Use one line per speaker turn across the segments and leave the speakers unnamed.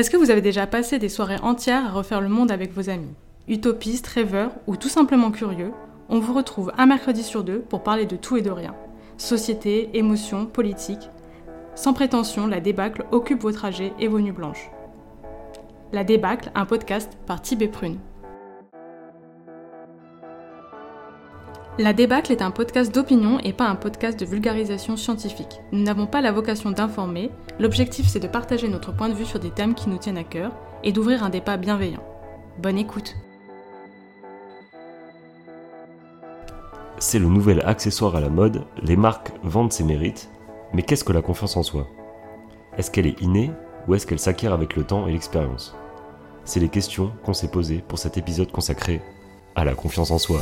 Est-ce que vous avez déjà passé des soirées entières à refaire le monde avec vos amis Utopistes, rêveurs ou tout simplement curieux, on vous retrouve un mercredi sur deux pour parler de tout et de rien. Société, émotions, politique. Sans prétention, la débâcle occupe vos trajets et vos nuits blanches. La débâcle, un podcast par Tibé Prune. La débâcle est un podcast d'opinion et pas un podcast de vulgarisation scientifique. Nous n'avons pas la vocation d'informer, l'objectif c'est de partager notre point de vue sur des thèmes qui nous tiennent à cœur et d'ouvrir un débat bienveillant. Bonne écoute
C'est le nouvel accessoire à la mode, les marques vendent ses mérites, mais qu'est-ce que la confiance en soi? Est-ce qu'elle est innée ou est-ce qu'elle s'acquiert avec le temps et l'expérience? C'est les questions qu'on s'est posées pour cet épisode consacré à la confiance en soi.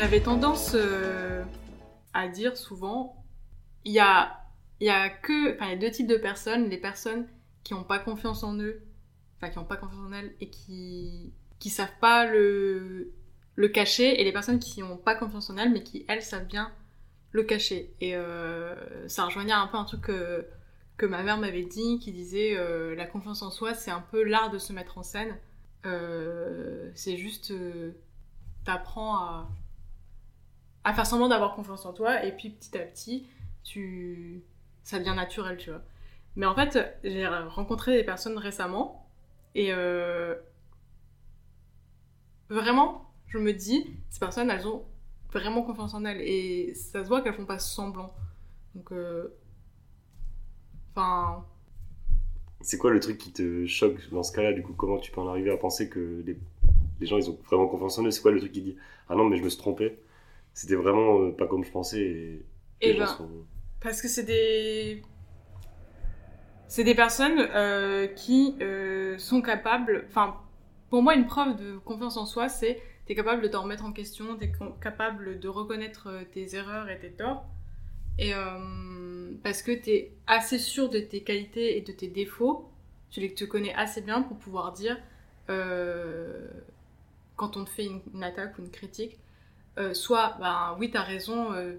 J'avais tendance euh, à dire souvent, il y a, y a que, enfin, il y a deux types de personnes, les personnes qui n'ont pas confiance en eux, enfin, qui n'ont pas confiance en elles et qui, qui savent pas le, le cacher, et les personnes qui n'ont pas confiance en elles, mais qui, elles, savent bien le cacher. Et euh, ça rejoignait un peu un truc que, que ma mère m'avait dit, qui disait euh, la confiance en soi, c'est un peu l'art de se mettre en scène. Euh, c'est juste, euh, t'apprends à, à faire semblant d'avoir confiance en toi, et puis petit à petit, tu, ça devient naturel, tu vois. Mais en fait, j'ai rencontré des personnes récemment, et euh, vraiment, je me dis, ces personnes, elles ont vraiment confiance en elles, et ça se voit qu'elles font pas semblant. Donc, euh, enfin,
C'est quoi le truc qui te choque dans ce cas-là Du coup, comment tu peux en arriver à penser que les, les gens ils ont vraiment confiance en eux? C'est quoi le truc qui dit Ah non, mais je me suis trompé? C'était vraiment euh, pas comme je pensais et,
Eh
les gens
ben.
sont-
Parce que c'est des. C'est des personnes euh, qui euh, sont capables. Enfin, pour moi, une preuve de confiance en soi, c'est t'es capable de t'en remettre en question, t'es capable de reconnaître euh, tes erreurs et tes torts. Et euh, parce que t'es assez sûr de tes qualités et de tes défauts, tu les te connais assez bien pour pouvoir dire euh, quand on te fait une, une attaque ou une critique, euh, soit ben oui t'as raison euh,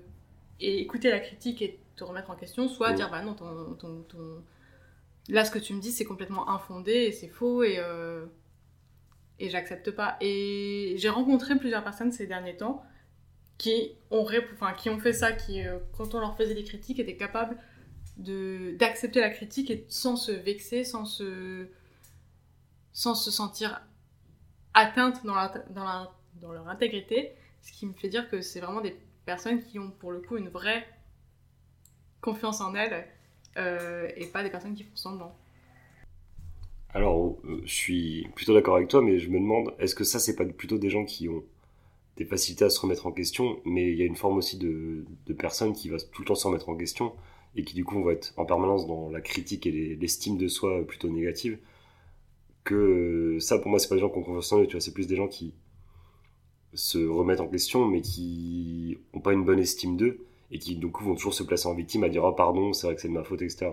et écouter la critique et te remettre en question, soit
Mm.
dire bah non, ton, ton, ton- là ce que tu me dis c'est complètement infondé et c'est faux et, euh, et j'accepte pas. Et j'ai rencontré plusieurs personnes ces derniers temps qui ont, enfin, qui ont fait ça, qui euh, quand on leur faisait des critiques étaient capables de d'accepter la critique et sans se vexer, sans se sans se sentir atteinte dans, la, dans, la, dans leur intégrité, ce qui me fait dire que c'est vraiment des personnes qui ont pour le coup une vraie confiance en elles euh, et pas des personnes qui font semblant.
Alors, euh, je suis plutôt d'accord avec toi, mais je me demande, est-ce que ça, c'est pas plutôt des gens qui ont des facilités à se remettre en question, mais il y a une forme aussi de, de personnes qui va tout le temps se remettre en question et qui du coup vont être en permanence dans la critique et les- l'estime de soi plutôt négative. Que ça, pour moi, c'est pas des gens qui ont confiance en eux, tu vois, c'est plus des gens qui se remettent en question, mais qui ont pas une bonne estime d'eux et qui du coup vont toujours se placer en victime à dire oh pardon, c'est vrai que c'est de ma faute, etc.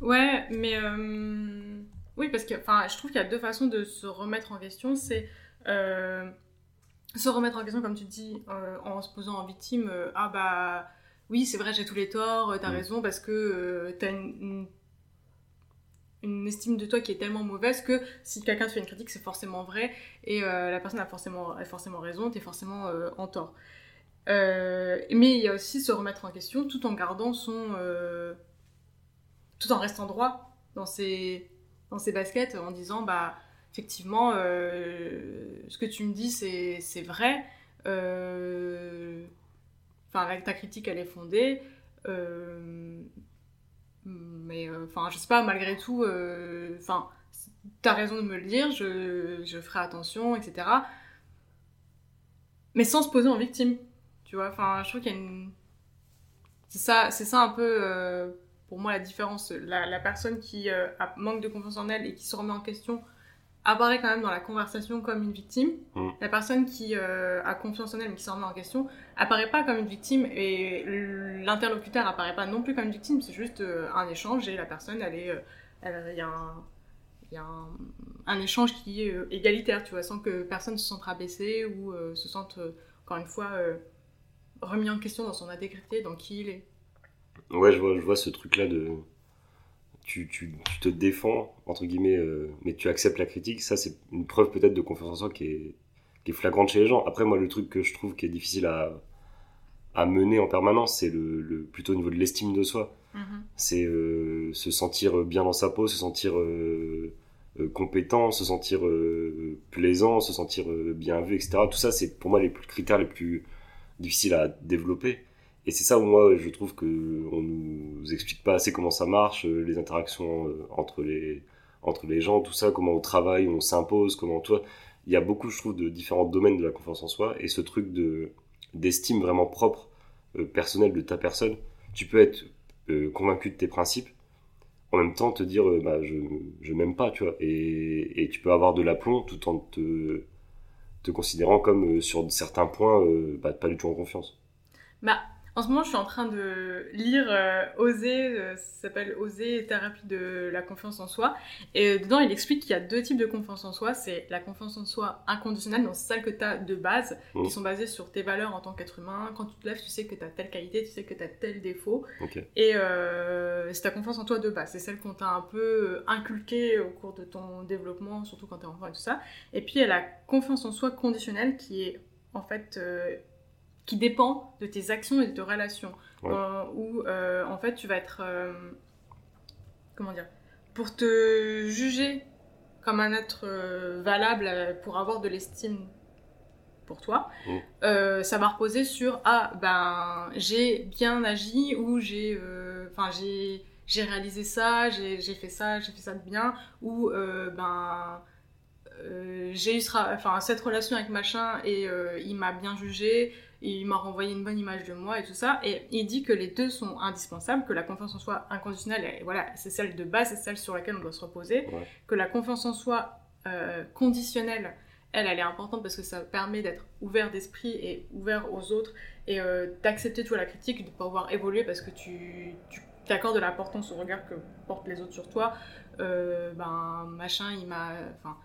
Ouais, mais euh, oui, parce que je trouve qu'il y a deux façons de se remettre en question. C'est euh, se remettre en question, comme tu dis, euh, en se posant en victime. euh, ah bah oui, c'est vrai, j'ai tous les torts, euh, t'as
Mm.
raison, parce que euh, t'as une, une, une estime de toi qui est tellement mauvaise que si quelqu'un te fait une critique, c'est forcément vrai et euh, la personne a forcément, a forcément raison, t'es forcément euh, en tort. Euh, mais il y a aussi se remettre en question tout en gardant son. euh, tout en restant droit dans ses, dans ses baskets en disant bah effectivement euh, ce que tu me dis c'est vrai euh, enfin ta critique elle est fondée mais euh, enfin je sais pas malgré tout euh, enfin t'as raison de me le dire je, je ferai attention etc mais sans se poser en victime tu vois enfin je trouve qu'il y a une c'est ça c'est ça un peu euh, pour moi la différence. La, la personne qui euh, a- manque de confiance en elle et qui se remet en question apparaît quand même dans la conversation comme une victime.
Mm.
La personne qui euh, a confiance en elle mais qui s'en remet en question apparaît pas comme une victime et l'interlocuteur apparaît pas non plus comme une victime. C'est juste euh, un échange et la personne, elle est, euh, il y a un, y a un, un échange qui est euh, égalitaire, tu vois, sans que personne se sente rabaissé ou euh, se sente euh, encore une fois remis en question dans son intégrité, dans qui il est.
Ouais, je vois, je vois ce truc-là de. Tu, tu, tu te défends, entre guillemets, euh, mais tu acceptes la critique. Ça, c'est une preuve peut-être de confiance en soi qui est, qui est flagrante chez les gens. Après, moi, le truc que je trouve qui est difficile à, à mener en permanence, c'est le, le, plutôt au niveau de l'estime de soi. C'est euh, se sentir bien dans sa peau, se sentir euh, euh, compétent, se sentir euh, plaisant, se sentir euh, bien vu, etc. Tout ça, c'est pour moi les plus- critères les plus difficiles à développer. Et c'est ça où moi je trouve que on nous explique pas assez comment ça marche, euh, les interactions euh, entre les entre les gens, tout ça, comment on travaille, on s'impose, comment toi. Il y a beaucoup, je trouve, de différents domaines de la confiance en soi et ce truc de d'estime vraiment propre, euh, personnelle de ta personne. Tu peux être euh, convaincu de tes principes, en même temps te dire euh, bah, je, je m'aime pas, tu vois. Et, et tu peux avoir de l'aplomb tout en te, te considérant comme euh, sur certains points bah, pas du tout en confiance.
Bah, en ce moment, je suis en train de lire euh, Oser, euh, ça s'appelle Oser, thérapie de la confiance en soi. Et euh, dedans, il explique qu'il y a deux types de confiance en soi. C'est la confiance en soi inconditionnelle, donc celle que tu as de base,
Mhm.
qui sont basées sur tes valeurs en tant qu'être humain. Quand tu te lèves, tu sais que tu as telle qualité, tu sais que tu as tel défaut.
Ok.
Et euh, c'est ta confiance en toi de base. C'est celle qu'on t'a un peu euh, inculquée au cours de ton développement, surtout quand t'es enfant et tout ça. Et puis il y a la confiance en soi conditionnelle qui est en fait euh, qui dépend de tes actions et de tes relations.
Ouais.
Dans- où euh, en fait tu vas être euh, comment dire pour te juger comme un être euh, valable euh, pour avoir de l'estime pour toi,
Mm.
euh, ça va reposer sur ah ben j'ai bien agi ou j'ai euh, enfin j'ai j'ai réalisé ça, j'ai fait ça, j'ai fait ça de bien ou euh, ben euh, j'ai eu enfin cette relation avec machin et euh, il m'a bien jugé, il m'a renvoyé une bonne image de moi et tout ça et il dit que les deux sont indispensables, que la confiance en soi inconditionnelle et voilà c'est celle de base, c'est celle sur laquelle on doit se reposer,
Ouais.
que la confiance en soi euh, conditionnelle elle, elle est importante parce que ça permet d'être ouvert d'esprit et ouvert aux autres et euh, d'accepter toi la critique, de pouvoir évoluer parce que tu, tu t'accordes de l'importance au regard que portent les autres sur toi. Euh, ben machin, il m'a, enfin,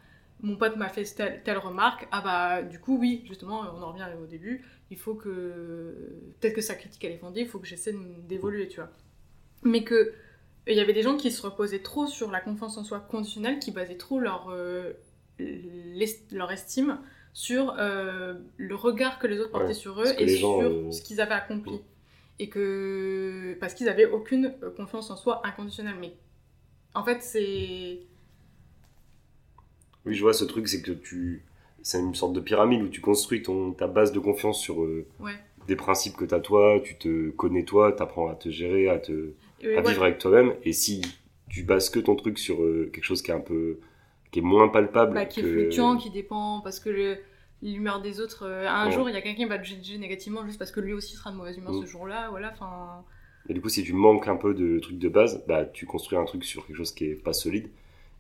mon pote m'a fait telle, telle remarque. Ah bah du coup oui, justement, on en revient au début. Il faut que peut-être que sa critique elle est fondée, il faut que j'essaie d'évoluer, tu vois. Mais que il y avait des gens qui se reposaient trop sur la confiance en soi conditionnelle, qui basaient trop leur euh, l'est- leur estime sur euh, le regard que les autres portaient
Ouais,
sur eux et sur
gens, euh,
ce qu'ils avaient accompli.
Mm.
Et que. Parce qu'ils avaient aucune euh, confiance en soi inconditionnelle. Mais en fait, c'est.
Oui, je vois ce truc, c'est que tu. C'est une sorte de pyramide où tu construis ton, ta base de confiance sur euh,
Ouais.
des principes que tu as toi, tu te connais toi, tu apprends à te gérer, à, te,
Et
à
ouais,
vivre avec toi-même. Et si tu bases que ton truc sur euh, quelque chose qui est un peu. qui est moins palpable.
bah, qui est
que-
fluctuant, qui dépend, parce que le- l'humeur des autres. euh, un
Ouais.
jour, il y a quelqu'un qui va te juger négativement juste parce que lui aussi sera de mauvaise humeur
Mm.
ce jour-là. Voilà, enfin.
Et du coup, si tu manques un peu de truc de base, bah, tu construis un truc sur quelque chose qui est pas solide.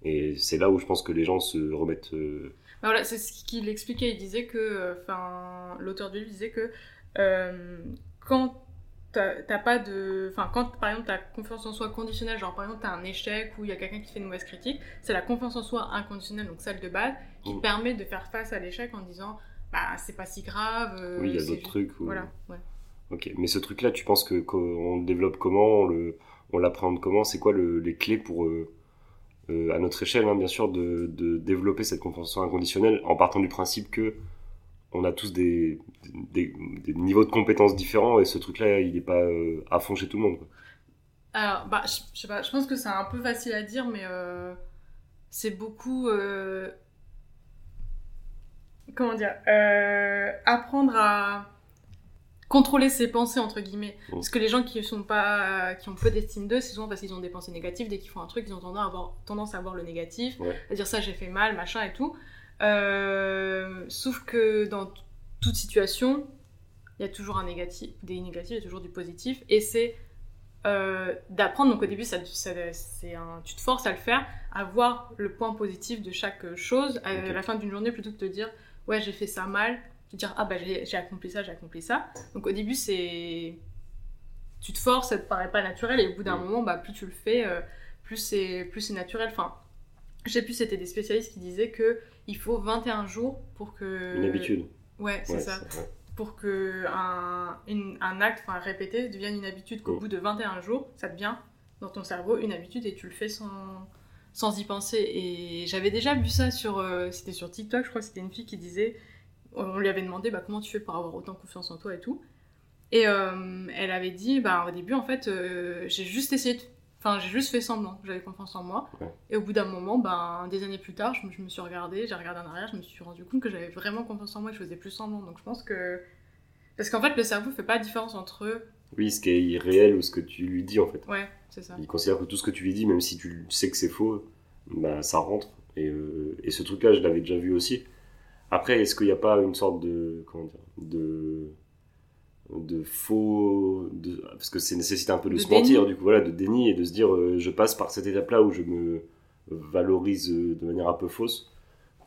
Et c'est là où je pense que les gens se remettent. euh,
voilà, c'est ce qu'il expliquait. Il disait que, enfin, l'auteur du livre disait que euh, quand t'as pas de, enfin, quand par exemple t'as confiance en soi conditionnelle, genre par exemple t'as un échec ou il y a quelqu'un qui fait une mauvaise critique, c'est la confiance en soi inconditionnelle, donc celle de base, qui
Mm.
permet de faire face à l'échec en disant, bah c'est pas si grave. euh,
oui, il y a d'autres trucs. Où...
Voilà, ouais.
Ok, mais ce truc-là, tu penses que qu'on le développe comment, on l'appréhende comment? C'est quoi le- les clés pour, euh, euh, à notre échelle, hein, bien sûr, de, de développer cette soi inconditionnelle en partant du principe que on a tous des, des, des niveaux de compétences différents et ce truc-là, il n'est pas euh, à fond chez tout le monde. quoi.
Alors, bah, je, je sais pas, je pense que c'est un peu facile à dire, mais euh, c'est beaucoup. euh, comment dire euh, Apprendre à contrôler ses pensées, entre guillemets.
Mm.
Parce que les gens qui sont pas qui ont peu d'estime d'eux, c'est souvent parce qu'ils ont des pensées négatives. Dès qu'ils font un truc, ils ont tendance à avoir, tendance à voir le négatif,
Ouais.
à dire ça j'ai fait mal, machin et tout. Euh, sauf que dans toute situation, il y a toujours un négatif, des négatifs, il y a toujours du positif, et c'est euh, d'apprendre. Donc au début, ça, ça- c'est un, tu te forces à le faire, à voir le point positif de chaque chose à
Ok.
la fin d'une journée plutôt que de te dire ouais j'ai fait ça mal, te dire ah bah j'ai accompli ça, j'ai accompli ça. Donc au début c'est tu te forces, ça te paraît pas naturel et au bout d'un
Mm.
moment bah plus tu le fais, euh, plus c'est plus c'est naturel. Enfin, je sais plus, c'était des spécialistes qui disaient que il faut 21 jours pour que
Une habitude.
Ouais, c'est
Ouais,
ça
ouais.
pour que un, une- un acte enfin, répété devienne une habitude, qu'au
Mm.
bout de 21 jours, ça devient dans ton cerveau une habitude et tu le fais sans, sans y penser. Et j'avais déjà vu ça sur, euh, c'était sur TikTok, je crois que c'était une fille qui disait, on lui avait demandé bah, comment tu fais pour avoir autant confiance en toi et tout. Et euh, elle avait dit, bah, au début, en fait, euh, j'ai juste essayé de... Enfin, j'ai juste fait semblant, j'avais confiance en moi.
Ouais.
Et au bout d'un moment, ben, des années plus tard, je je me suis regardée, j'ai regardé en arrière, je me suis rendu compte que j'avais vraiment confiance en moi et que je faisais plus semblant. Donc je pense que. Parce qu'en fait, le cerveau fait pas la différence entre.
Oui, ce qui est irréel ou ce que tu lui dis en fait.
Ouais, c'est ça.
Il considère que tout ce que tu lui dis, même si tu sais que c'est faux, bah, ça rentre. Et, euh, et ce truc-là, je l'avais déjà vu aussi. Après, est-ce qu'il n'y a pas une sorte de. Comment dire De. De faux. De, parce que c'est nécessite un peu de,
De
se mentir,
déni.
du coup, voilà, de déni et de se dire euh, je passe par cette étape-là où je me valorise euh, de manière un peu fausse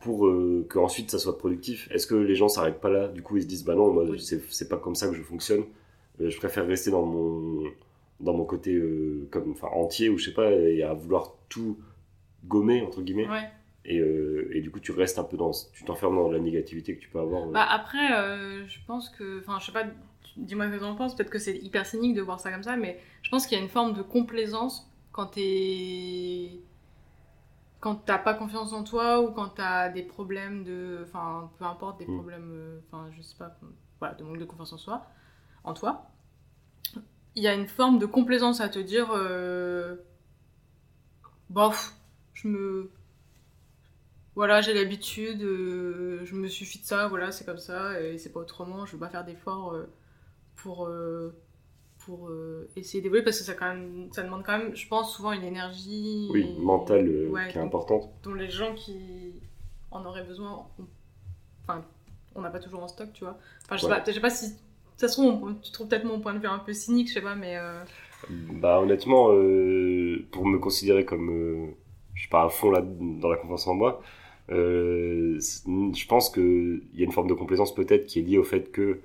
pour euh, que ensuite ça soit productif. Est-ce que les gens s'arrêtent pas là Du coup, ils se disent bah non, moi,
Oui.
c'est c'est pas comme ça que je fonctionne. Euh, je préfère rester dans mon dans mon côté euh, comme enfin entier ou je sais pas et à vouloir tout gommer entre guillemets
Ouais.
Et, euh, et du coup tu restes un peu dans tu t'enfermes dans la négativité que tu peux avoir euh.
Bah après, euh, je pense que. Enfin, je sais pas, dis-moi ce que t'en penses, peut-être que c'est hyper cynique de voir ça comme ça, mais je pense qu'il y a une forme de complaisance quand t'es. Quand t'as pas confiance en toi ou quand t'as des problèmes de. Enfin, peu importe, des
Mm.
problèmes. euh, Enfin, je sais pas, voilà, de manque de confiance en soi. En toi. Il y a une forme de complaisance à te dire. Euh, bof, je me. Voilà, j'ai l'habitude, euh, je me suffis de ça, voilà, c'est comme ça, et c'est pas autrement, je vais pas faire d'efforts euh, pour, euh, pour euh, essayer d'évoluer, parce que ça, quand même, ça demande quand même, je pense, souvent une énergie
oui
et-
mentale euh,
ouais,
qui est importante
dont les gens qui en auraient besoin, enfin, on n'a pas toujours en stock, tu vois. Enfin, je sais
Ouais.
pas, je sais pas si. Ça se trouve, on- tu trouves peut-être mon point de vue un peu cynique, je sais pas, mais. euh,
bah honnêtement pour me considérer comme je suis pas à fond là dans la confiance en moi je pense que il y a une forme de complaisance peut-être qui est liée au fait que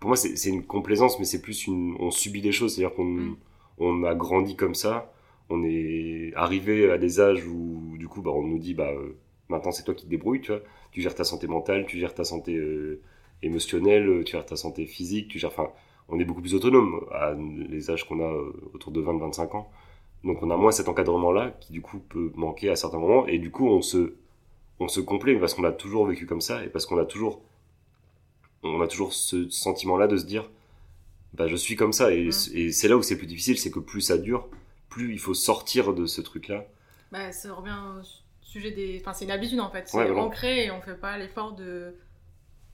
pour moi c'est une complaisance mais c'est plus une on subit des choses. C'est à dire qu'on
Mm.
on a grandi comme ça. On est arrivé à des âges où du coup bah, on nous dit bah euh, maintenant c'est toi qui te débrouilles tu vois. Tu gères ta santé mentale tu gères ta santé euh, émotionnelle euh, tu gères ta santé physique tu gères enfin on est beaucoup plus autonome à les âges qu'on a euh, autour de 20-25 ans. Donc on a moins cet encadrement là qui du coup peut manquer à certains moments. Et du coup on se on se complaît parce qu'on a toujours vécu comme ça et parce qu'on a toujours on a toujours ce sentiment là de se dire bah je suis comme ça et,
Mm.
et c'est là où c'est plus difficile c'est que plus ça dure plus il faut sortir de ce truc là
Bah, ça revient au sujet des. Enfin, c'est une habitude en fait. C'est
Ouais,
ancré et on fait pas l'effort de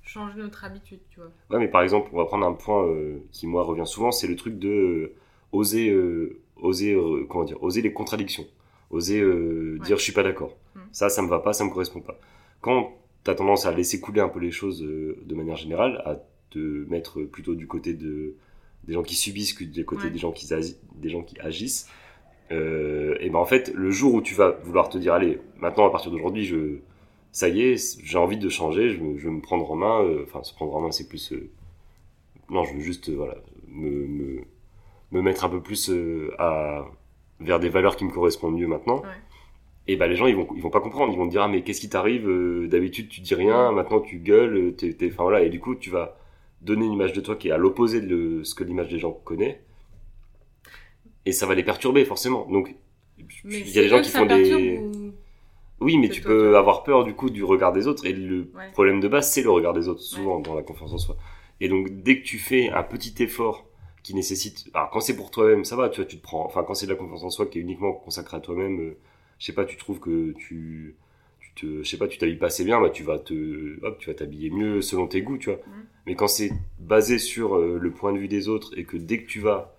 changer notre habitude, tu vois.
Ouais, mais par exemple, on va prendre un point euh, qui moi revient souvent, c'est le truc de euh, oser, euh, oser, euh, comment dire, oser les contradictions, oser euh,
Ouais.
dire je suis pas d'accord.
Mm.
Ça, ça me va pas, ça me correspond pas. Quand t'as tendance à laisser couler un peu les choses euh, de manière générale, à te mettre plutôt du côté de des gens qui subissent que du côté
Ouais.
des gens qui des gens qui agissent. Euh, et ben en fait, le jour où tu vas vouloir te dire allez, maintenant à partir d'aujourd'hui, je ça y est, j'ai envie de changer, je, me- je veux me prendre en main. euh, Enfin, se prendre en main, c'est plus. euh, non, je veux juste, euh, voilà, me, me, me mettre un peu plus euh, à, vers des valeurs qui me correspondent mieux maintenant.
Ouais.
Et ben les gens, ils vont, ils vont pas comprendre. Ils vont te dire, ah, mais qu'est-ce qui t'arrive euh, D'habitude, tu dis rien, maintenant tu gueules, euh, t'es, enfin voilà. Et du coup, tu vas donner une image de toi qui est à l'opposé de ce que l'image des gens connaît. Et ça va les perturber, forcément. Donc, il y a des gens qui font des.
ou-
Oui, mais tu peux
toi.
avoir peur du coup du regard des autres. Et le
Ouais.
problème de base, c'est le regard des autres, souvent dans la confiance en soi. Et donc, dès que tu fais un petit effort qui nécessite. Alors, quand c'est pour toi-même, ça va, tu vois, tu te prends. Enfin, quand c'est de la confiance en soi qui est uniquement consacrée à toi-même, euh, je sais pas, tu trouves que tu. tu te, je sais pas, tu t'habilles pas assez bien, bah, tu vas te. Hop, tu vas t'habiller mieux selon tes goûts, tu vois.
Mhm.
Mais quand c'est basé sur euh, le point de vue des autres et que dès que tu vas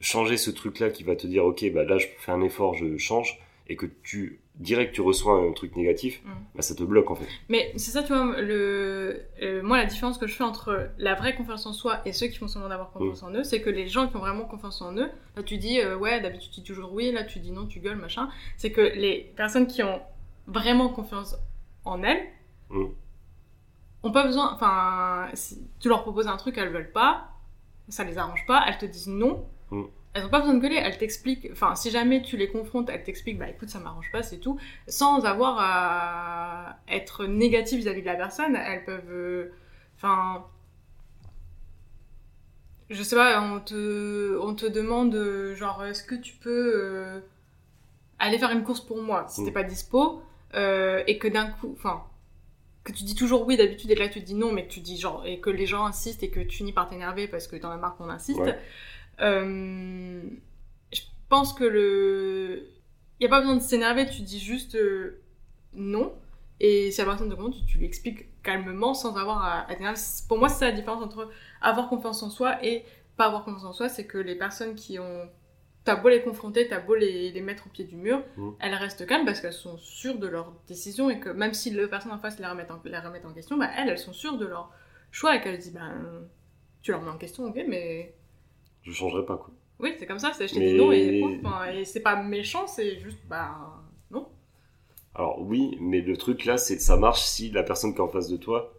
changer ce truc-là qui va te dire, ok, bah là, je fais un effort, je change, et que tu direct tu reçois un truc négatif,
Mm.
bah, ça te bloque en fait.
Mais c'est ça, tu vois, le, euh, moi, la différence que je fais entre la vraie confiance en soi et ceux qui font semblant d'avoir confiance en eux, c'est que les gens qui ont vraiment confiance en eux, là tu dis, euh, ouais, d'habitude tu dis toujours oui, là tu dis non, tu gueules, machin. C'est que les personnes qui ont vraiment confiance en elles,
Mm.
ont pas besoin, enfin, si tu leur proposes un truc, elles veulent pas, ça les arrange pas, elles te disent non. Elles ont pas besoin de gueuler, elles t'expliquent, enfin, si jamais tu les confrontes, elles t'expliquent, bah écoute, ça m'arrange pas, c'est tout, sans avoir à être négative vis-à-vis de la personne, elles peuvent, euh, enfin, je sais pas, on te, on te demande, euh, genre, est-ce que tu peux euh, aller faire une course pour moi, si t'es
Mm.
pas dispo, euh, et que d'un coup, enfin, que tu dis toujours oui d'habitude et que là tu dis non, mais que tu dis genre, et que les gens insistent et que tu finis par t'énerver parce que t'en as marre qu'on insiste.
Ouais.
Euh, je pense que le. Il n'y a pas besoin de s'énerver, tu dis juste euh, non. Et si la personne te demande, tu, tu lui expliques calmement sans avoir à, à t'énerver. Pour moi, c'est la différence entre avoir confiance en soi et pas avoir confiance en soi. C'est que les personnes qui ont. T'as beau les confronter, t'as beau les, les mettre au pied du mur,
Mhm.
elles restent calmes parce qu'elles sont sûres de leur décision et que même si le personne en face les remet en, les remet en question, bah elles, elles sont sûres de leur choix et qu'elles disent, ben, tu leur mets en question, ok, mais
Je changerai pas quoi.
oui, c'est comme ça, c'est je t'ai
Mais-
dit non et. Enfin, et c'est pas méchant, c'est juste bah non.
Alors oui, mais le truc là, c'est ça marche si la personne qui est en face de toi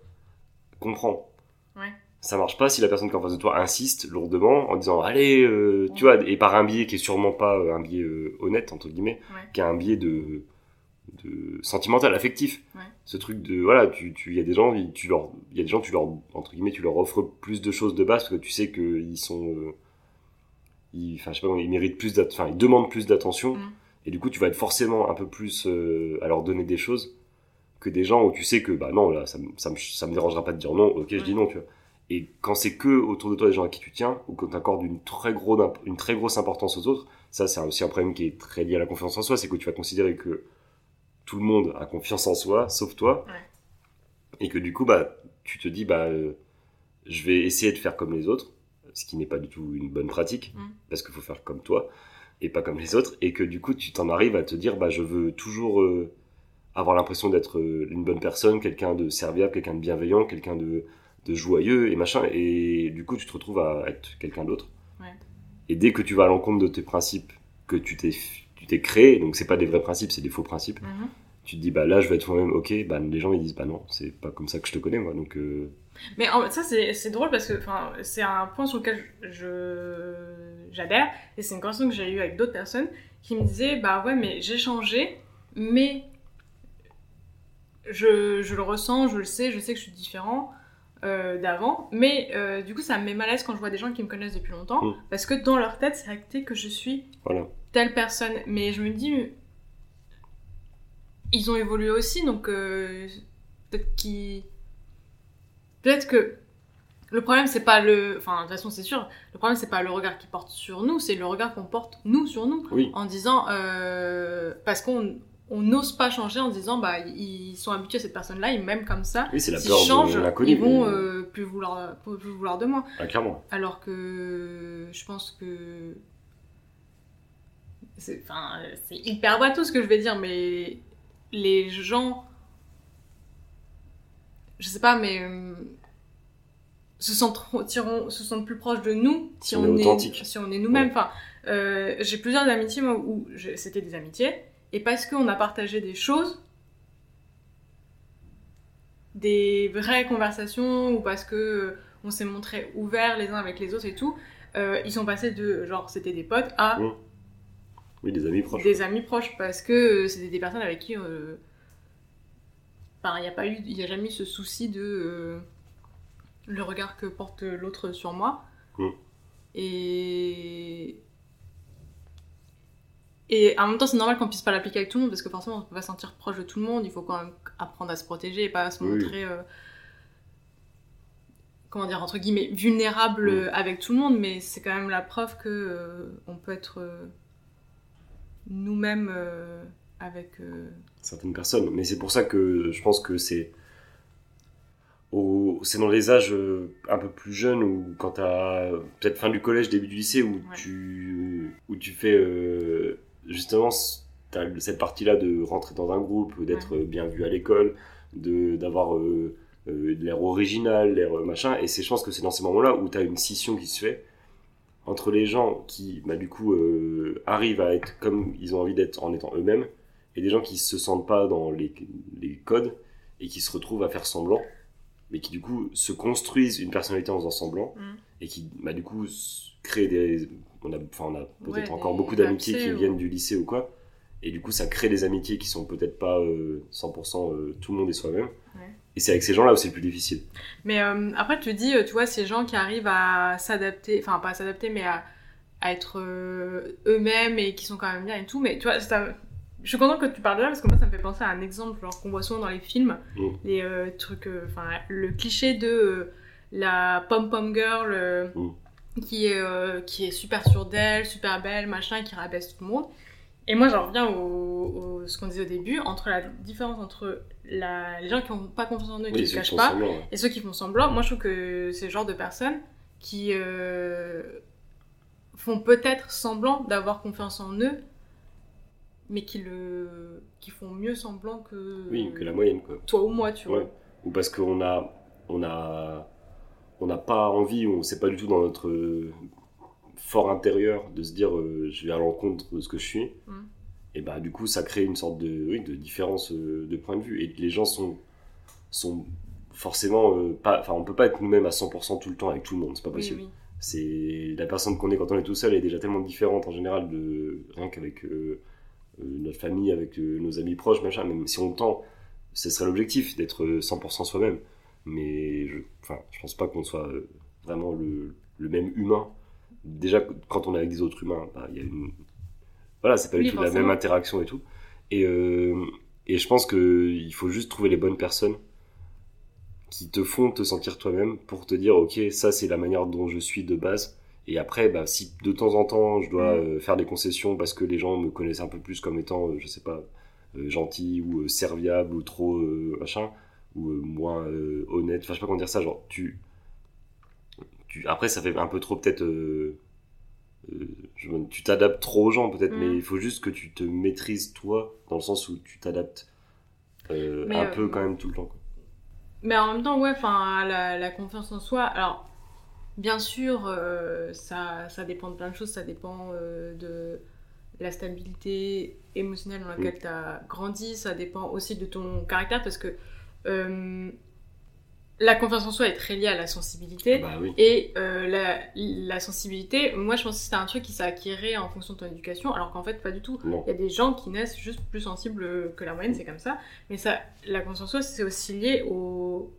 comprend.
Ouais.
Ça marche pas si la personne qui est en face de toi insiste lourdement en disant allez, euh, tu vois, et par un biais qui est sûrement pas euh, un biais euh, honnête entre guillemets,
Ouais.
qui est un biais de, de sentimental, affectif.
Ouais.
Ce truc de voilà, tu, tu, y a des gens, tu leur, il y a des gens, tu leur entre guillemets, tu leur offres plus de choses de base parce que tu sais que ils sont, ils, enfin je sais pas, ils méritent plus, d'at- enfin ils demandent plus d'attention.
Mm.
Et du coup, tu vas être forcément un peu plus euh, à leur donner des choses que des gens où tu sais que, bah non, là, ça, ça, me, ça me dérangera pas de dire non, ok, je dis non, tu vois. Et quand c'est que autour de toi des gens à qui tu tiens, ou quand tu accordes une très, gros, une très grosse importance aux autres, ça, c'est aussi un problème qui est très lié à la confiance en soi, c'est que tu vas considérer que tout le monde a confiance en soi, sauf toi.
Ouais.
Et que du coup, bah, tu te dis, bah, euh, je vais essayer de faire comme les autres, ce qui n'est pas du tout une bonne pratique,
Mm.
parce qu'il faut faire comme toi et pas comme les autres, et que du coup tu t'en arrives à te dire bah je veux toujours euh, avoir l'impression d'être euh, une bonne personne, quelqu'un de serviable, quelqu'un de bienveillant, quelqu'un de, de joyeux et machin, et du coup tu te retrouves à être quelqu'un d'autre.
Ouais.
Et dès que tu vas à l'encontre de tes principes que tu t'es tu t'es créé, donc c'est pas des vrais principes, c'est des faux principes.
Mhm.
Tu te dis bah là je vais être moi-même, ok, bah les gens ils disent bah non, c'est pas comme ça que je te connais moi, donc euh,
Mais en, ça c'est drôle parce que c'est un point sur lequel je j'adhère et c'est une conversation que j'ai eue avec d'autres personnes qui me disaient bah ouais mais j'ai changé mais je, je le ressens, je le sais, je sais que je suis différent euh, d'avant, mais euh, du coup ça me met mal à l'aise quand je vois des gens qui me connaissent depuis longtemps
Mm.
parce que dans leur tête c'est acté que je suis
voilà.
telle personne. Mais je me dis, ils ont évolué aussi, donc euh, peut-être qu'ils. Peut-être que le problème, c'est pas le. Enfin, de toute façon, c'est sûr, le problème, c'est pas le regard qu'ils portent sur nous, c'est le regard qu'on porte, nous, sur nous.
Oui,
En disant. euh, parce qu'on. On n'ose pas changer en disant bah ils sont habitués à cette personne-là, ils m'aiment comme ça.
oui c'est la
S'ils
peur
changent,
de l'inconnu.
ils vont euh, plus vouloir plus vouloir de moi.
Ah, clairement.
Alors que je pense que. C'est enfin, c'est hyper bateau ce que je vais dire, mais les gens. Je sais pas, mais. euh, se sentiront, se sentent plus proches de nous si,
Si on est authentique.
si on est nous-mêmes. Enfin, euh, j'ai plusieurs amitiés moi, où c'était des amitiés, et parce qu'on a partagé des choses, des vraies conversations, ou parce que euh, on s'est montré ouverts les uns avec les autres et tout, euh, ils sont passés de genre c'était des potes à
Mm. Oui, des amis proches.
des amis proches parce que euh, c'était des personnes avec qui euh, enfin il n'y a pas eu il y a jamais eu ce souci de euh, le regard que porte l'autre sur moi
Mm.
et et en même temps c'est normal qu'on puisse pas l'appliquer avec tout le monde parce que forcément on peut pas se sentir proche de tout le monde il faut quand même apprendre à se protéger et pas à se
Oui.
montrer euh, comment dire entre guillemets vulnérable
Mm.
euh, avec tout le monde mais c'est quand même la preuve que euh, on peut être euh, nous-mêmes euh, avec euh,
certaines personnes. Mais c'est pour ça que je pense que c'est au- c'est dans les âges euh, un peu plus jeunes ou quand t'as peut-être fin du collège, début du lycée où
Ouais.
tu où tu fais euh, justement s- as cette partie-là de rentrer dans un groupe, d'être bien vu à l'école, d'avoir euh, euh, l'air original, l'air machin. Et c'est, je pense que c'est dans ces moments-là où tu as une scission qui se fait entre les gens qui, bah, du coup, euh, arrivent à être comme ils ont envie d'être en étant eux-mêmes, et des gens qui se sentent pas dans les, les codes et qui se retrouvent à faire semblant, mais qui, du coup, se construisent une personnalité en faisant semblant, mm. et qui, bah, du coup, créent des. On a, on a peut-être encore beaucoup d'amitiés qui viennent du lycée ou quoi, et du coup, ça crée des amitiés qui sont peut-être pas 100% euh, tout le monde et soi-même. Et c'est avec ces gens-là où c'est le plus difficile.
Mais euh, après, tu dis, euh, tu vois, ces gens qui arrivent à s'adapter, enfin, pas à s'adapter, mais à, à être eux-mêmes et qui sont quand même bien et tout. Mais tu vois, je suis contente que tu parles de ça parce que moi, ça me fait penser à un exemple genre qu'on voit souvent dans les films. Mm. Les trucs, enfin, le cliché de la pom-pom girl. Mm. Qui est, qui est super sûre d'elle, super belle, machin, qui rabaisse tout le monde. Et moi, j'en reviens au, ce qu'on disait au début, entre la différence entre la, les gens qui n'ont pas confiance en eux, qui ne cachent pas, et ceux qui font semblant. Moi, je trouve que c'est le genre de personnes qui euh, font peut-être semblant d'avoir confiance en eux, mais qui, le, qui font mieux semblant que,
oui, que la moyenne. Quoi.
Toi ou moi, tu vois.
Ou parce qu'on a, on a, on n'a pas envie, on sait pas du tout dans notre fort intérieur de se dire euh, je vais à l'encontre de ce que je suis, mm. et bah du coup ça crée une sorte de, oui, de différence euh, de point de vue. Et les gens sont, sont forcément euh, pas. Enfin, on peut pas être nous-mêmes à 100% tout le temps avec tout le monde, c'est pas possible. C'est la personne qu'on est quand on est tout seul est déjà tellement différente en général de rien qu'avec notre famille, avec nos amis proches, machin. Même si on tend, ce serait l'objectif d'être 100% soi-même. Mais je, enfin, je pense pas qu'on soit vraiment le, le même humain déjà quand on est avec des autres humains, bah, il y a une voilà, c'est pas du tout la même interaction et tout. Et, euh, et je pense qu'il faut juste trouver les bonnes personnes qui te font te sentir toi-même pour te dire ok ça c'est la manière dont je suis de base et après bah, si de temps en temps je dois mm. euh, faire des concessions parce que les gens me connaissent un peu plus comme étant euh, je sais pas gentil ou serviable ou trop machin ou moins honnête enfin je sais pas comment dire ça genre tu après, ça fait un peu trop peut-être. Euh, euh, tu t'adaptes trop aux gens peut-être, mais mm. il faut juste que tu te maîtrises toi, dans le sens où tu t'adaptes euh, un peu quand même tout le temps.
Mais en même temps, ouais, enfin, la, la, confiance en soi. Alors, bien sûr, ça, ça dépend de plein de choses. Ça dépend de la stabilité émotionnelle dans laquelle tu as grandi. Ça dépend aussi de ton caractère parce que la confiance en soi est très liée à la sensibilité.
Ah bah
et euh, la, la, sensibilité, moi je pense que c'est un truc qui acquéré en fonction de ton éducation, alors qu'en fait pas du tout. Il y a des gens qui naissent juste plus sensibles que la moyenne, c'est comme ça. Mais ça, la confiance en soi, c'est aussi lié aux,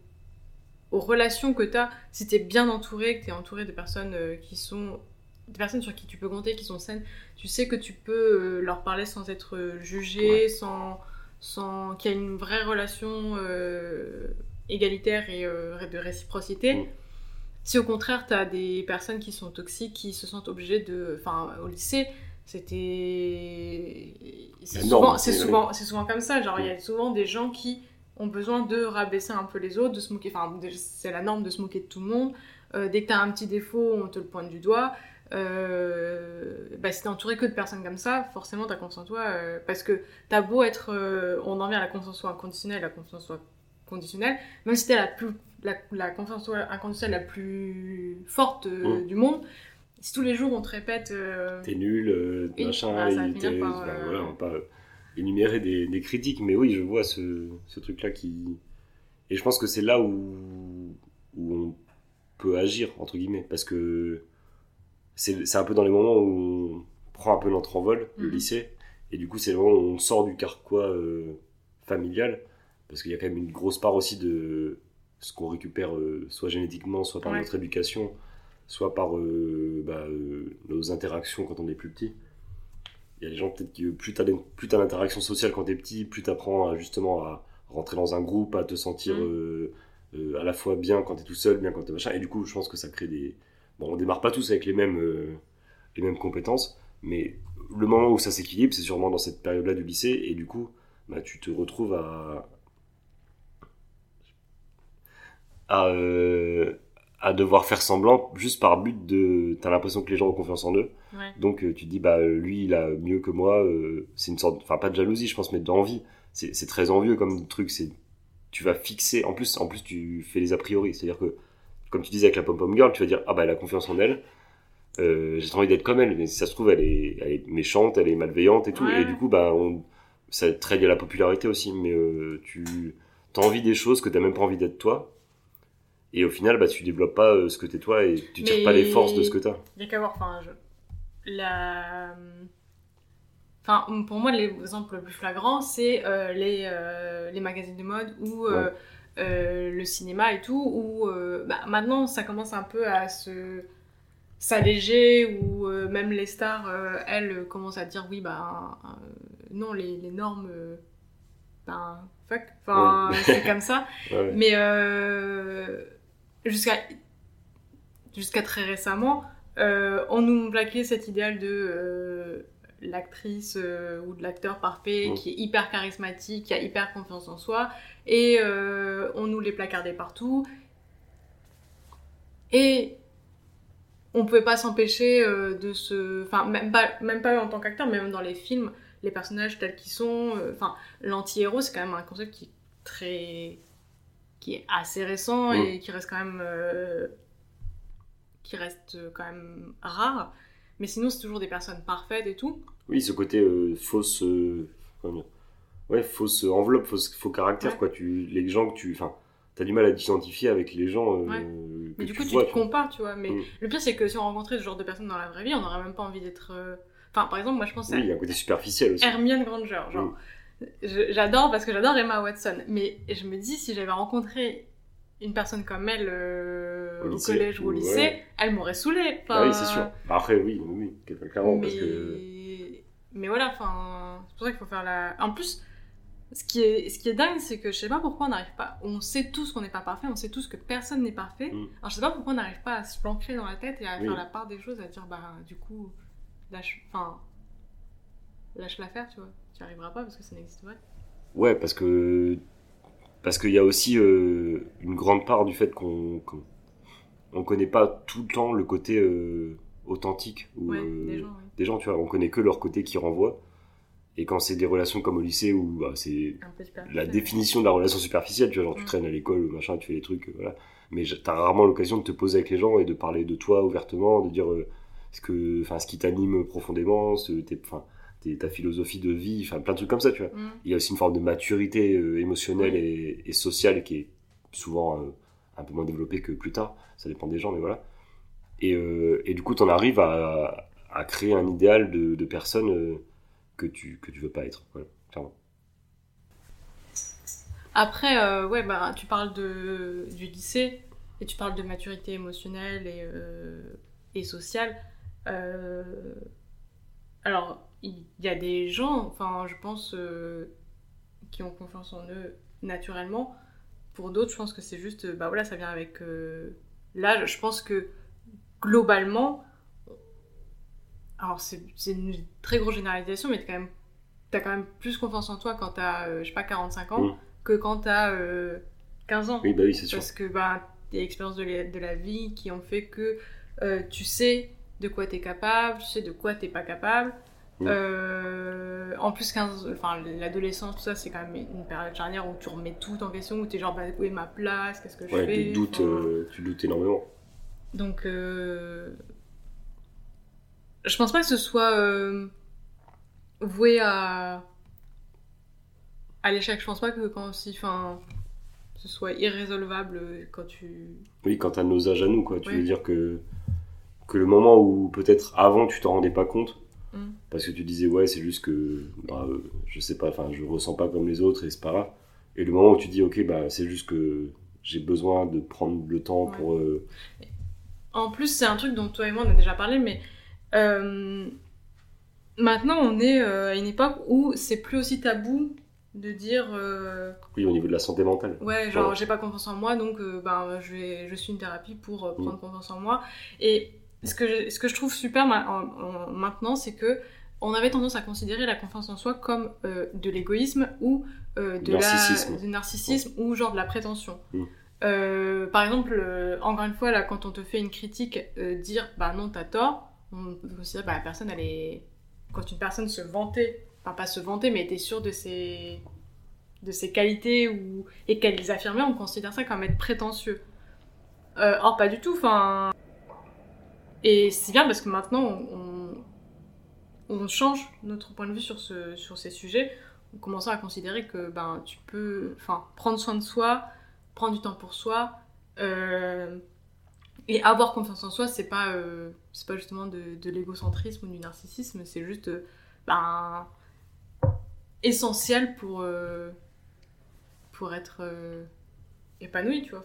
aux relations que tu as. Si tu es bien entouré, que tu es entouré de personnes euh, qui sont. des personnes sur qui tu peux compter, qui sont saines, tu sais que tu peux euh, leur parler sans être jugé, sans, sans qu'il y ait une vraie relation égalitaire et euh, de réciprocité. Mm. Si au contraire, tu as des personnes qui sont toxiques, qui se sentent obligées de... Enfin, au lycée, c'était... C'est souvent, souvent, souvent comme ça. Genre, il y a mm. souvent des gens qui ont besoin de rabaisser un peu les autres, de se moquer... Enfin, c'est la norme de se moquer de tout le monde. Euh, dès que tu as un petit défaut, on te le pointe du doigt. Euh, bah, si t'es entouré que de personnes comme ça, forcément t'as confiance en toi. Euh, parce que t'as beau être. on en vient à la confiance en soi inconditionnelle, la confiance en soi conditionnelle, même si t'es la, plus, la, confiance inconditionnelle la plus forte euh, mm. du monde, si tous les jours on te répète. Euh,
t'es nul, euh, machin, ah, voilà, on pas énumérer des, des, critiques, mais oui, je vois ce, ce truc-là qui. Et je pense que c'est là où, où on peut agir, entre guillemets, parce que c'est un peu dans les moments où on prend un peu notre envol, le mm-hmm. lycée, et du coup, c'est où on sort du carquois familial parce qu'il y a quand même une grosse part aussi de ce qu'on récupère euh, soit génétiquement, soit par notre éducation, soit par euh, bah, euh, nos interactions quand on est plus petit. Il y a des gens peut-être qui, plus tu as, l'interaction sociale quand tu es petit, plus tu apprends justement à rentrer dans un groupe, à te sentir mm. à la fois bien quand tu es tout seul, bien quand tu es machin. Et du coup, je pense que ça crée des. Bon, on démarre pas tous avec les mêmes, les mêmes compétences, mais le moment où ça s'équilibre, c'est sûrement dans cette période-là du lycée, et du coup, bah, tu te retrouves à, à, euh, à devoir faire semblant juste par but de t'as l'impression que les gens ont confiance en eux.
Ouais.
donc euh, tu te dis bah euh, lui il a mieux que moi euh, c'est une sorte enfin pas de jalousie je pense mais d'envie. C'est c'est très envieux comme truc c'est tu vas fixer en plus en plus tu fais les a priori. C'est à dire que comme tu disais avec la pom pom girl tu vas dire ah bah elle a confiance en elle. Euh, j'ai envie d'être comme elle mais si ça se trouve elle est, elle est méchante elle est malveillante et tout.
Ouais.
et du coup bah on ça trade à la popularité aussi. Mais euh, tu t'as envie des choses que t'as même pas envie d'être toi et au final bah tu développes pas euh, ce que t'es toi et tu tires
Mais-
pas les forces de ce que t'as
Il y a qu'à voir, enfin, je... la... Enfin, pour moi, l'exemple le plus flagrant, c'est euh, les, euh, les magazines de mode ou euh, euh, le cinéma et tout, où euh, bah, maintenant, ça commence un peu à se s'alléger, ou même les stars, elles, commencent à dire, oui, bah, non, les, les normes, ben, fuck, enfin,
Ouais.
c'est comme ça.
Ouais, ouais.
Mais jusqu'à jusqu'à très récemment, euh, on nous plaquait cet idéal de euh, l'actrice euh, ou de l'acteur parfait
Mm.
qui est hyper charismatique, qui a hyper confiance en soi, et euh, on nous les placardait partout. Et on pouvait pas s'empêcher euh, de se. Enfin, même pas, même pas en tant qu'acteur, mais même dans les films, les personnages tels qu'ils sont. euh, Enfin, l'anti-héros, c'est quand même un concept qui est très. Qui est assez récent
Mm.
et qui reste quand même. euh, qui reste euh, quand même rare. Mais sinon, c'est toujours des personnes parfaites et tout.
Oui, ce côté euh, fausse, euh, comment dire ouais, fausse enveloppe, fausse, faux caractère,
Ouais.
quoi. Tu, les gens que tu, enfin, t'as du mal à t'identifier avec les gens euh,
Ouais.
que
Mais du
tu
coup, tu
vois.
te compares, tu vois. Mais
Mm.
le pire, c'est que si on rencontrait ce genre de personnes dans la vraie vie, on n'aurait même pas envie d'être. euh, Enfin, par exemple, moi, je pense
Oui, il y a un côté superficiel aussi.
à Hermione Granger. Genre, je- j'adore parce que j'adore Emma Watson. Mais je me dis, si j'avais rencontré une personne comme elle euh,
Au
au,
lycée,
collège ou au
ouais.
lycée, elle m'aurait saoulée.
Bah oui, c'est sûr. Bah, Après, oui, oui, oui, clairement,
mais...
parce que.
mais voilà, enfin, c'est pour ça qu'il faut faire la. En plus, ce qui est, ce qui est dingue, c'est que je sais pas pourquoi on n'arrive pas. On sait tous qu'on n'est pas parfait, on sait tous que personne n'est parfait.
Mm.
Alors je sais pas pourquoi on n'arrive pas à se planquer dans la tête et à
Oui.
faire la part des choses, à dire bah du coup, lâche, enfin, lâche l'affaire, tu vois. Tu n'y arriveras pas parce que ça n'existe pas.
Ouais, parce que parce qu'il y a aussi euh, une grande part du fait qu'on qu'on on connaît pas tout le temps le côté euh, authentique ou
Ouais,
euh,
des gens, oui.
des gens, tu vois, on connaît que leur côté qui renvoie. Et quand c'est des relations comme au lycée où bah, c'est la définition de la relation superficielle, tu vois, genre tu
Mm.
traînes à l'école, machin, tu fais des trucs, euh, voilà. Mais t'as rarement l'occasion de te poser avec les gens et de parler de toi ouvertement, de dire euh, ce que, enfin, ce qui t'anime profondément, ce, enfin, tes- ta philosophie de vie, enfin, plein de trucs comme ça, tu vois.
Mm.
Il y a aussi une forme de maturité euh, émotionnelle et, et sociale qui est souvent euh, un peu moins développée que plus tard. Ça dépend des gens, mais voilà. Et, euh, et du coup, t'en arrives à, à créer un idéal de, de personne euh, que tu que tu veux pas être, voilà, clairement.
Après, euh, ouais, bah, tu parles de, du lycée et tu parles de maturité émotionnelle et, euh, et sociale. Euh, alors, il y a des gens, enfin, je pense, euh, qui ont confiance en eux naturellement. Pour d'autres, je pense que c'est juste, euh, bah voilà, ça vient avec euh, l'âge. Je pense que globalement, alors c'est c'est une très grosse généralisation, mais t'as quand même, t'as quand même plus confiance en toi quand t'as, euh, je sais pas, 45 ans
Mm.
que quand t'as euh, 15 ans.
Oui, bah oui, c'est sûr.
Parce que bah, des expériences de, la- de la vie qui ont fait que euh, tu sais de quoi t'es capable, tu sais de quoi t'es pas capable.
Mm.
Euh, en plus, 15, enfin, l'adolescence, tout ça, c'est quand même une période charnière où tu remets tout en question, où t'es genre, bah, où est ma place, qu'est-ce que je
Ouais,
fais
tu doutes,
Enfin,
euh, tu doutes énormément.
Donc, euh, je pense pas que ce soit euh, voué à, à l'échec. Je pense pas que quand si, enfin, ce soit irrésolvable quand tu.
Oui, quand t'as nos âges à nous, quoi. Tu
Ouais.
veux dire que, que le moment où peut-être avant tu t'en rendais pas compte,
Mm.
parce que tu disais, ouais, c'est juste que, bah, euh, je sais pas, enfin, je ressens pas comme les autres et c'est pas grave. Et le moment où tu dis, ok, bah, c'est juste que j'ai besoin de prendre le temps
Ouais.
pour. euh,
En plus, c'est un truc dont toi et moi on a déjà parlé, mais euh, maintenant on est euh, à une époque où c'est plus aussi tabou de dire euh,
Oui, au niveau de la santé mentale.
ouais, genre
Ouais.
j'ai pas confiance en moi donc euh, ben, je, vais, je suis une thérapie pour euh, prendre
Mm.
confiance en moi. Et ce que je, ce que je trouve super ma- en- en- maintenant, c'est que on avait tendance à considérer la confiance en soi comme euh, de l'égoïsme ou euh, de
Narcissisme.
la, du narcissisme ou genre de la prétention.
Mm.
par exemple, encore une fois, là, quand on te fait une critique, dire bah non, t'as tort, on considère bah la personne, elle est. Quand une personne se vantait, enfin pas se vantait, mais était sûre de ses, de ses qualités ou... et qu'elle les affirmait, on considère ça comme être prétentieux. or, pas du tout, enfin. Et c'est bien parce que maintenant, on, on, change notre point de vue sur, ce, sur ces sujets, en commençant à considérer que ben, tu peux prendre soin de soi, prendre du temps pour soi, euh, et avoir confiance en soi, c'est pas, euh, c'est pas justement de, de l'égocentrisme ou du narcissisme, c'est juste ben, essentiel pour, euh, pour être épanoui, tu vois.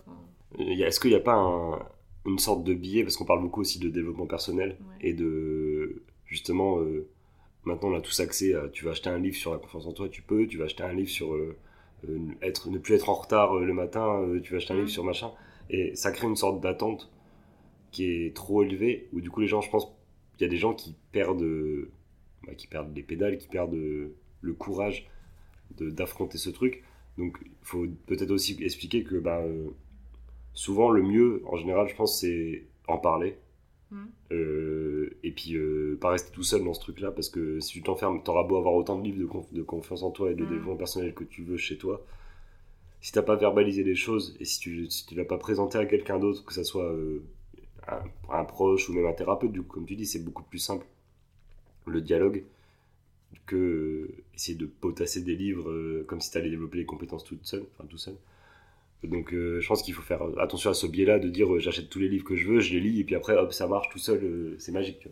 Est-ce qu'il n'y a pas un, une sorte de biais, parce qu'on parle beaucoup aussi de développement personnel et de justement, euh, maintenant on a tous accès à, tu vas acheter un livre sur la confiance en toi, tu peux, tu vas acheter un livre sur euh, euh, être, ne plus être en retard le matin, tu vas acheter un livre sur machin, et ça crée une sorte d'attente qui est trop élevée, où du coup les gens, je pense, il y a des gens qui perdent, bah, qui perdent les pédales, qui perdent le courage d'affronter ce truc. Donc il faut peut-être aussi expliquer que bah, souvent le mieux, en général, je pense, c'est en parler. Mm. Euh, et puis euh, pas rester tout seul dans ce truc-là, parce que si tu t'enfermes, t'auras beau avoir autant de livres de, confiance en toi et de mm. développement personnel que tu veux chez toi. Si t'as pas verbalisé les choses et si tu, si tu l'as pas présenté à quelqu'un d'autre, que ça soit euh, un, proche ou même un thérapeute, du coup, comme tu dis, c'est beaucoup plus simple le dialogue que essayer de potasser des livres comme si tu allais développer les compétences toute seule, enfin tout seul. Donc euh, je pense qu'il faut faire attention à ce biais-là de dire euh, j'achète tous les livres que je veux, je les lis et puis après hop ça marche tout seul, euh, c'est magique.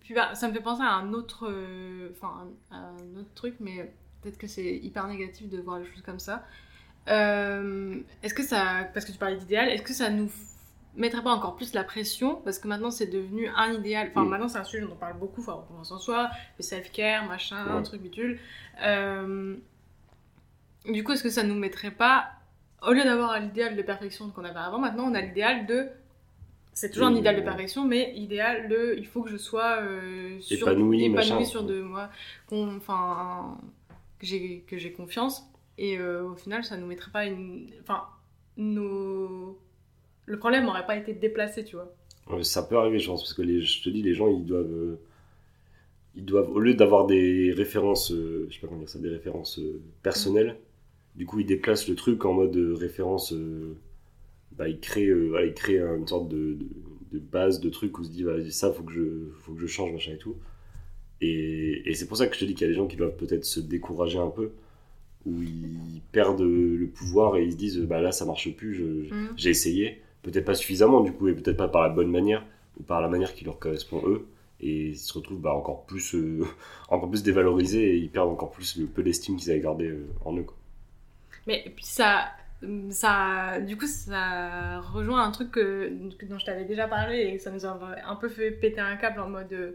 puis bah, ça me fait penser à un autre, enfin un autre truc, mais peut-être que c'est hyper négatif de voir les choses comme ça. est-ce que ça, parce que tu parlais d'idéal, est-ce que ça nous mettrait pas encore plus la pression? Parce que maintenant c'est devenu un idéal. Enfin mm. maintenant c'est un sujet dont on parle beaucoup, enfin on en soi, le self-care, machin, un truc bidule. du coup est-ce que ça nous mettrait pas au lieu d'avoir l'idéal de perfection qu'on avait avant, maintenant on a l'idéal de. C'est toujours un idéal de perfection, mais idéal de. Il faut que je sois euh,
épanoui,
sur de moi. Enfin, que j'ai confiance. Et euh, au final, ça nous mettrait pas une. Enfin, nos. Le problème n'aurait pas été déplacé, tu vois.
ça peut arriver, je pense, parce que les, je te dis, les gens, ils doivent. Euh, ils doivent, au lieu d'avoir des références, je sais pas comment dire ça, des références personnelles, du coup, il déplace le truc en mode référence. Euh, bah, il, crée, euh, il crée une sorte de, base de truc où se dit bah, ça, faut que, je, faut que je change, machin et tout. Et, c'est pour ça que je te dis qu'il y a des gens qui doivent peut-être se décourager un peu, où ils perdent le pouvoir et ils se disent bah là, ça marche plus, mm. j'ai essayé. Peut-être pas suffisamment, du coup, et peut-être pas par la bonne manière, ou par la manière qui leur correspond eux et ils se retrouvent bah, encore plus euh, encore plus dévalorisés et ils perdent encore plus le peu d'estime qu'ils avaient gardé en eux
mais puis ça, ça, du coup, ça rejoint un truc que, dont je t'avais déjà parlé et ça nous a un peu fait péter un câble en mode euh,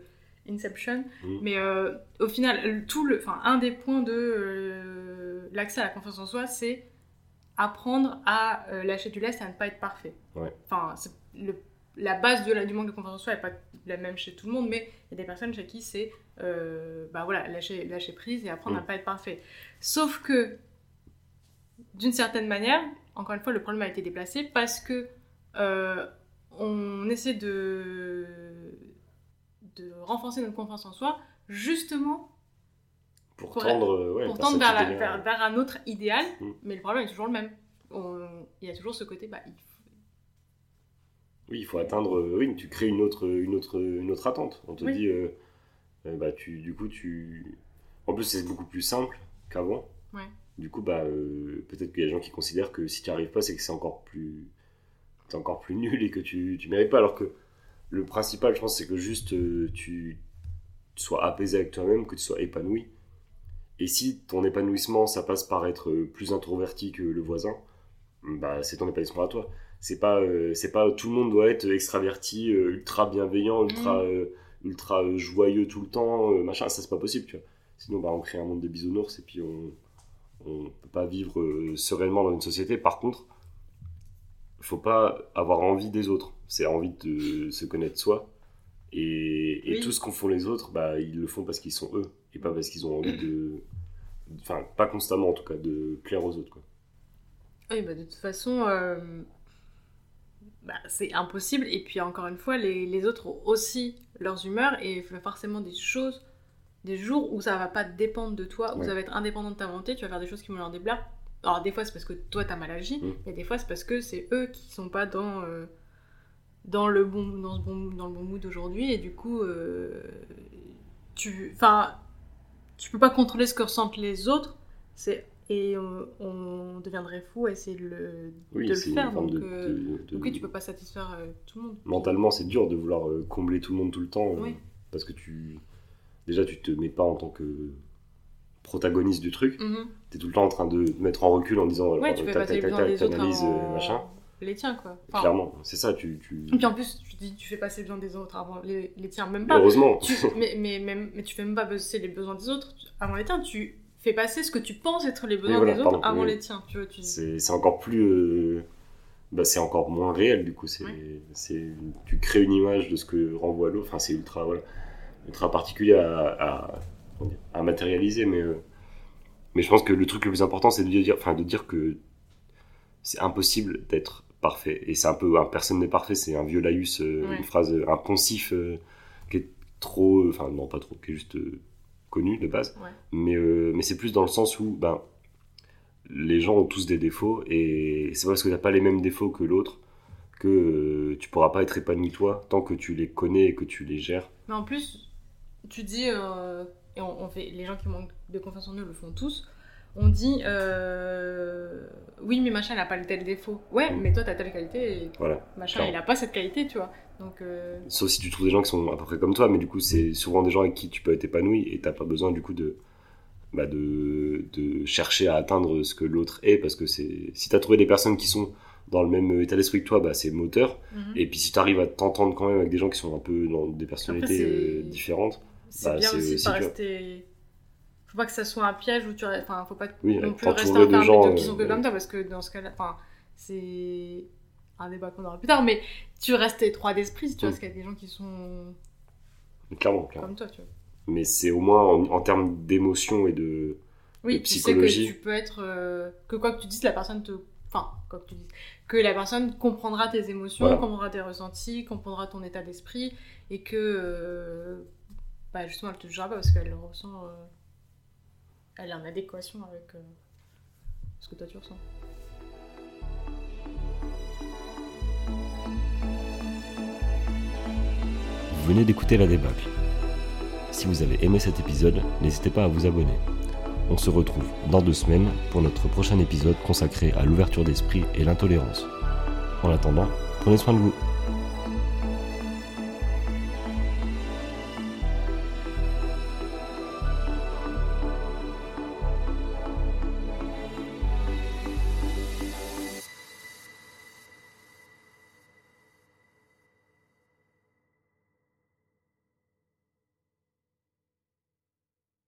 Inception. Mm. Mais euh, au final, tout le, enfin, un des points de euh, l'accès à la confiance en soi, c'est apprendre à lâcher du lest et à ne pas être parfait. Enfin, le, la base de la, du manque de confiance en soi n'est pas la même chez tout le monde, mais il y a des personnes chez qui c'est bah voilà, lâcher, lâcher prise et apprendre à ne pas être parfait. Sauf que d'une certaine manière, encore une fois, le problème a été déplacé parce que euh, on essaie de, de renforcer notre confiance en soi, justement
pour, tendre,
vers, un autre idéal, mm. mais le problème est toujours le même. il y a toujours ce côté, bah, il
oui, il faut atteindre. oui, tu crées une autre, une autre, une autre attente. On te dit, euh, euh, bah, tu, du coup, tu. En plus, c'est beaucoup plus simple qu'avant.
Ouais.
Du coup, bah, euh, peut-être qu'il y a des gens qui considèrent que si tu n'y arrives pas, c'est que c'est encore plus, es encore plus nul et que tu, tu mérites pas. Alors que le principal, je pense, c'est que juste euh, tu sois apaisé avec toi-même, que tu sois épanoui. Et si ton épanouissement, ça passe par être plus introverti que le voisin, bah, c'est ton épanouissement à toi. C'est pas, euh, c'est pas tout le monde doit être extraverti, ultra bienveillant, ultra, mmh. ultra joyeux tout le temps, machin. Ça, c'est pas possible, tu vois. Sinon, bah, on crée un monde de bisounours et puis on on ne peut pas vivre euh, sereinement dans une société. Par contre, faut pas avoir envie des autres. C'est envie de se connaître soi. Et, tout ce qu'on font les autres, bah, ils le font parce qu'ils sont eux. Et pas parce qu'ils ont envie de. Enfin, pas constamment en tout cas, de plaire aux autres. Quoi.
Oui, bah de toute façon, euh, bah, c'est impossible. Et puis encore une fois, les, les autres ont aussi leurs humeurs et forcément des choses, des jours où ça va pas dépendre de toi, où
Ouais.
ça va être indépendant de ta volonté, tu vas faire des choses qui vont leur déplaire. Alors des fois c'est parce que toi t'as mal agi,
Mm.
et des fois c'est parce que c'est eux qui sont pas dans, euh, dans, le bon, dans, ce bon, dans le bon mood aujourd'hui et du coup euh, tu, enfin, tu peux pas contrôler ce que ressentent les autres c'est, et on, on deviendrait fou à essayer de le,
Oui,
de le faire. Donc,
de,
euh,
de- de-
donc oui, tu peux pas satisfaire euh, tout le monde.
Mentalement, c'est dur de vouloir euh, combler tout le monde tout le temps. euh,
Oui.
Parce que tu. Déjà, tu te mets pas en tant que protagoniste du truc.
Mhm.
Tu es tout le temps en train de te mettre en recul en disant
Ouais,
alors,
tu autres
t'analyses,
avant
euh, machin.
les tiens, quoi. Enfin,
Clairement, c'est ça, tu. tu...
Et puis en plus, tu dis, tu fais passer les besoins des autres avant les, les tiens, même pas.
Heureusement.
Tu- mais, mais, même, mais tu fais même pas passer les besoins des autres avant les tiens. Tu fais passer ce que tu penses être les besoins
voilà,
des autres
pardon,
avant
oui.
les tiens. Tu vois, tu...
c'est encore plus. euh, Bah, c'est encore moins réel du coup. C'est,
Ouais.
tu crées une image de ce que renvoie l'autre. Enfin, c'est ultra, voilà, ultra particulier à, à, à matérialiser. Mais, euh, mais je pense que le truc le plus important, c'est de dire, enfin, de dire que c'est impossible d'être parfait. Et c'est un peu, un personne n'est parfait. C'est un vieux laïus, euh,
Ouais.
une phrase, euh, un poncif euh, qui est trop, euh, enfin non pas trop, qui est juste connu de base.
Ouais.
Mais, mais c'est plus dans le sens où ben, les gens ont tous des défauts et c'est pas parce que t'as pas les mêmes défauts que l'autre que tu pourras pas être épanoui toi tant que tu les connais et que tu les gères.
Mais en plus, tu dis, euh, et on, on fait, les gens qui manquent de confiance en eux le font tous. On dit, euh, oui, mais machin, il a pas le tel défaut. Ouais,
Mm.
mais toi, t'as telle qualité et
Voilà.
machin,
Clairement.
il a pas cette qualité, tu vois. Donc, euh,
Sauf si tu trouves des gens qui sont à peu près comme toi, mais du coup c'est souvent des gens avec qui tu peux être épanoui et t'as pas besoin du coup de bah, de, de chercher à atteindre ce que l'autre est parce que c'est si t'as trouvé des personnes qui sont dans le même état d'esprit que toi, bah, c'est moteur.
mhm.
Et puis si tu arrives à t'entendre quand même avec des gens qui sont un peu dans des personnalités
c'est-
euh, différentes,
c'est
bah,
bien aussi de pas rester. Faut pas que ça soit un piège où tu. Enfin, faut pas
oui,
non plus rester enfermé
gens,
de qui
euh,
sont que comme toi parce que dans ce cas-là, enfin, c'est un débat qu'on aura plus tard, mais tu restes étroit d'esprit tu
Mm.
restes avec des gens qui sont
clairement, clairement.
comme toi, tu vois.
Mais c'est au moins en, en termes d'émotion et de
Oui,
de
tu sais que tu peux être. euh, que quoi que tu dises, la personne te. Enfin, quoi que tu dises. Que la personne comprendra tes émotions,
Voilà.
comprendra tes ressentis, comprendra ton état d'esprit, et que. euh, bah, justement, elle te jugera pas parce qu'elle le ressent. euh, elle est en adéquation avec euh, ce que toi tu ressens.
Vous venez d'écouter la débâcle. Si vous avez aimé cet épisode, n'hésitez pas à vous abonner. On se retrouve dans deux semaines pour notre prochain épisode consacré à l'ouverture d'esprit et l'intolérance. En attendant, prenez soin de vous.